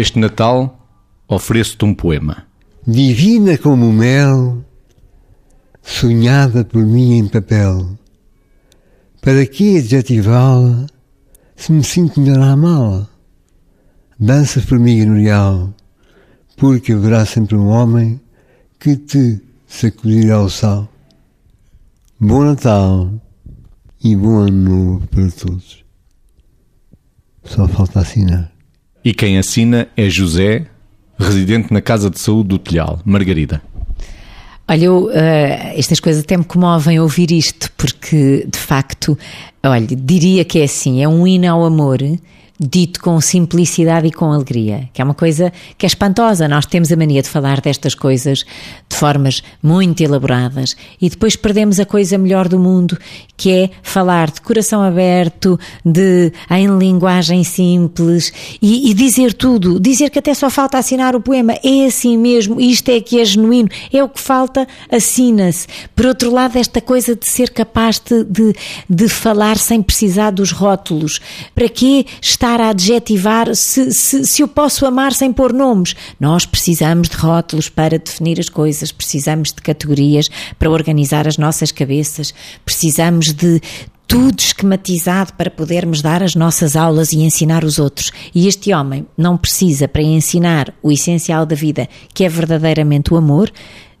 Este Natal ofereço-te um poema. Divina como mel, sonhada por mim em papel. Para que adjetivá-la se me sinto melhor a amá-la? Dança formiga no real, porque haverá sempre um homem que te sacudirá ao sal. Bom Natal e bom ano novo para todos. Só falta assinar. E quem assina é José, residente na Casa de Saúde do Telhal, Margarida. Olha, eu, uh, estas coisas até me comovem ouvir isto, porque de facto, olha, diria que é assim: é um hino ao amor dito com simplicidade e com alegria, que é uma coisa que é espantosa. Nós temos a mania de falar destas coisas de formas muito elaboradas e depois perdemos a coisa melhor do mundo, que é falar de coração aberto, de em linguagem simples e, e dizer tudo, dizer que até só falta assinar o poema. É assim mesmo, isto é que é genuíno, é o que falta, assina-se. Por outro lado, esta coisa de ser capaz de, de, de falar sem precisar dos rótulos. Para que está estar a adjetivar se, se, se eu posso amar sem pôr nomes. Nós precisamos de rótulos para definir as coisas, precisamos de categorias para organizar as nossas cabeças, precisamos de tudo esquematizado para podermos dar as nossas aulas e ensinar os outros. E este homem não precisa para ensinar o essencial da vida, que é verdadeiramente o amor,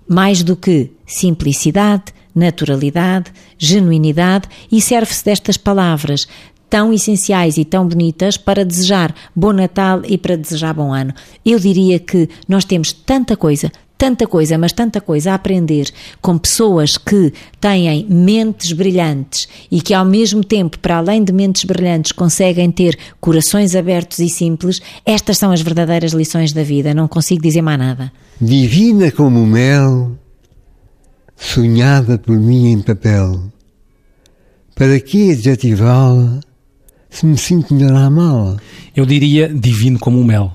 mais do que simplicidade, naturalidade, genuinidade e serve-se destas palavras tão essenciais e tão bonitas para desejar bom Natal e para desejar bom ano. Eu diria que nós temos tanta coisa, tanta coisa, mas tanta coisa a aprender com pessoas que têm mentes brilhantes e que, ao mesmo tempo, para além de mentes brilhantes, conseguem ter corações abertos e simples. Estas são as verdadeiras lições da vida. Não consigo dizer mais nada. Divina como mel, sonhada por mim em papel. Para que adjetivá-la se me sinto melhor à mala. Eu diria divino como o mel.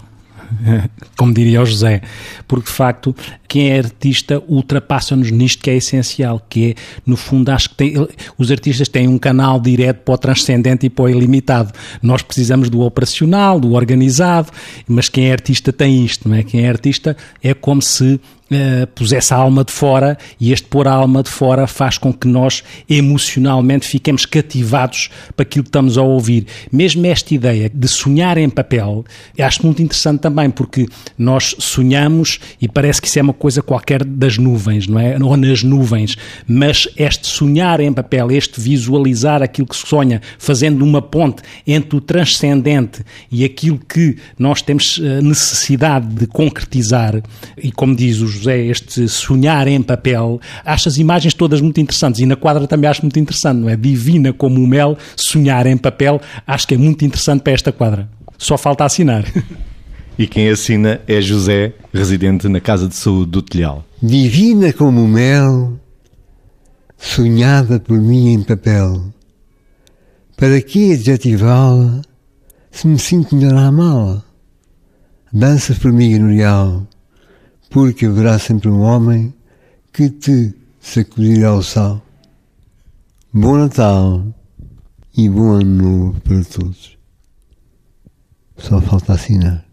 Como diria o José, porque de facto quem é artista ultrapassa-nos nisto que é essencial, que é, no fundo, acho que tem, os artistas têm um canal direto para o transcendente e para o ilimitado. Nós precisamos do operacional, do organizado, mas quem é artista tem isto, não é? Quem é artista é como se uh, pusesse a alma de fora e este pôr a alma de fora faz com que nós emocionalmente fiquemos cativados para aquilo que estamos a ouvir. Mesmo esta ideia de sonhar em papel, acho muito interessante também, porque nós sonhamos e parece que isso é uma coisa qualquer das nuvens, não é? Ou nas nuvens, mas este sonhar em papel, este visualizar aquilo que se sonha, fazendo uma ponte entre o transcendente e aquilo que nós temos eh, necessidade de concretizar, e como diz o José, este sonhar em papel, acho as imagens todas muito interessantes e na quadra também acho muito interessante, não é? Divina como o mel, sonhar em papel, acho que é muito interessante para esta quadra. Só falta assinar. E quem assina é José, residente na Casa de Saúde do Telhal. Divina como mel, sonhada por mim em papel. Para que adjetivá-la se me sinto melhor amá-la? Dança formiga no real, porque haverá sempre um homem que te sacudirá ao sal. Bom Natal e bom ano novo para todos. Só falta assinar.